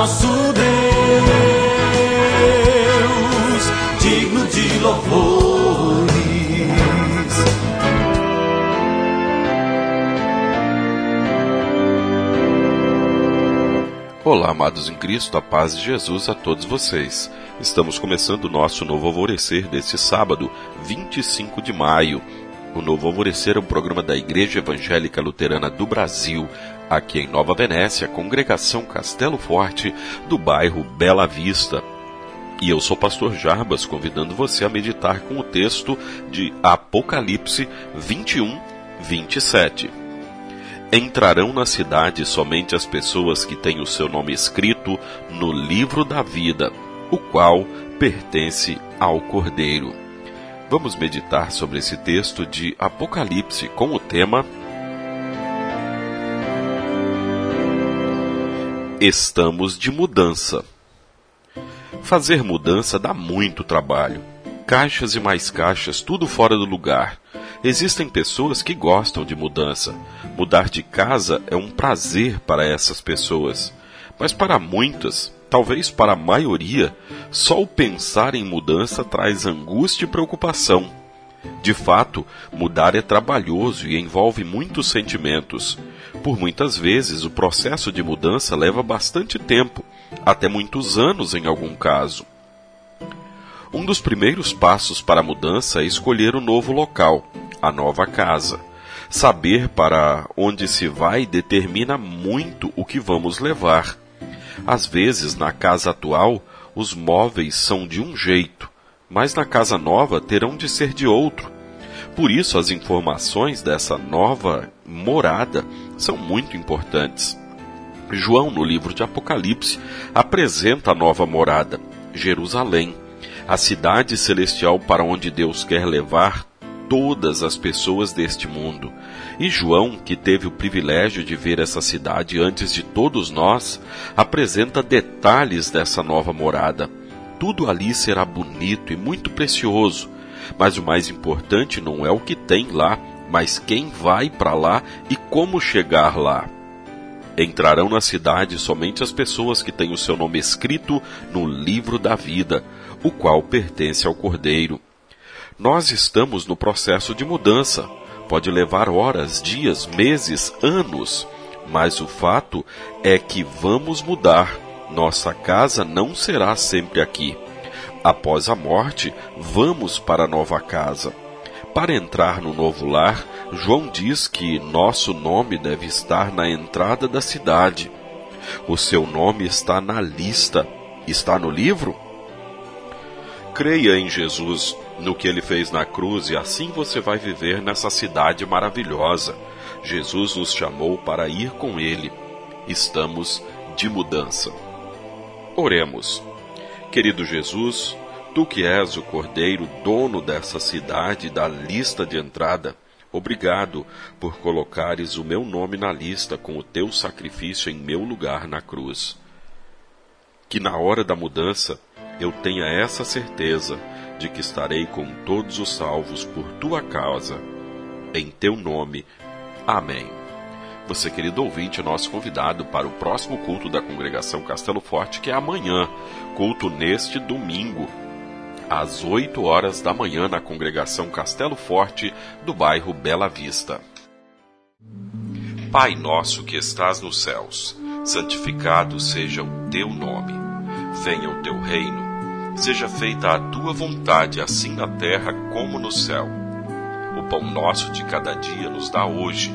nosso Deus, digno de louvores. Olá, amados em Cristo, a paz de Jesus a todos vocês. Estamos começando o nosso novo alvorecer deste sábado, 25 de maio. O Novo Alvorecer é um programa da Igreja Evangélica Luterana do Brasil, aqui em Nova Venécia, congregação Castelo Forte, do bairro Bela Vista. E eu sou pastor Jarbas, convidando você a meditar com o texto de Apocalipse 21, 27. Entrarão na cidade somente as pessoas que têm o seu nome escrito no livro da vida, o qual pertence ao Cordeiro. Vamos meditar sobre esse texto de Apocalipse com o tema Estamos de mudança. Fazer mudança dá muito trabalho. Caixas e mais caixas, tudo fora do lugar. Existem pessoas que gostam de mudança. Mudar de casa é um prazer para essas pessoas. Mas para muitas, talvez para a maioria, só o pensar em mudança traz angústia e preocupação. De fato, mudar é trabalhoso e envolve muitos sentimentos. Por muitas vezes, o processo de mudança leva bastante tempo, até muitos anos em algum caso. Um dos primeiros passos para a mudança é escolher o novo local, a nova casa. Saber para onde se vai determina muito o que vamos levar. Às vezes, na casa atual, os móveis são de um jeito, mas na casa nova terão de ser de outro. Por isso, as informações dessa nova morada são muito importantes. João, no livro de Apocalipse, apresenta a nova morada, Jerusalém, a cidade celestial para onde Deus quer levar todas as pessoas deste mundo. E João, que teve o privilégio de ver essa cidade antes de todos nós, apresenta detalhes dessa nova morada. Tudo ali será bonito e muito precioso, mas o mais importante não é o que tem lá, mas quem vai para lá e como chegar lá. Entrarão na cidade somente as pessoas que têm o seu nome escrito no livro da vida, o qual pertence ao Cordeiro. Nós estamos no processo de mudança. Pode levar horas, dias, meses, anos, mas o fato é que vamos mudar. Nossa casa não será sempre aqui. Após a morte, vamos para a nova casa. Para entrar no novo lar, João diz que nosso nome deve estar na entrada da cidade. O seu nome está na lista. Está no livro? Creia em Jesus, no que ele fez na cruz, e assim você vai viver nessa cidade maravilhosa. Jesus nos chamou para ir com ele. Estamos de mudança. Oremos. Querido Jesus, tu que és o Cordeiro, dono dessa cidade da lista de entrada, obrigado por colocares o meu nome na lista com o teu sacrifício em meu lugar na cruz. Que na hora da mudança eu tenha essa certeza de que estarei com todos os salvos por tua causa. Em teu nome. Amém. Você, querido ouvinte, nosso convidado para o próximo culto da congregação Castelo Forte, que é amanhã, culto neste domingo, às 8 horas da manhã, na congregação Castelo Forte, do bairro Bela Vista. Pai nosso que estás nos céus, santificado seja o teu nome. Venha o teu reino Seja feita a tua vontade, assim na terra como no céu. O pão nosso de cada dia nos dá hoje,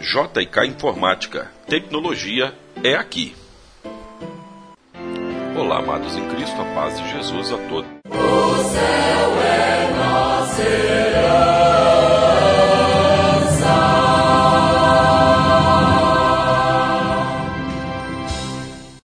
JK Informática. Tecnologia é aqui. Olá, amados em Cristo, a paz de Jesus a todos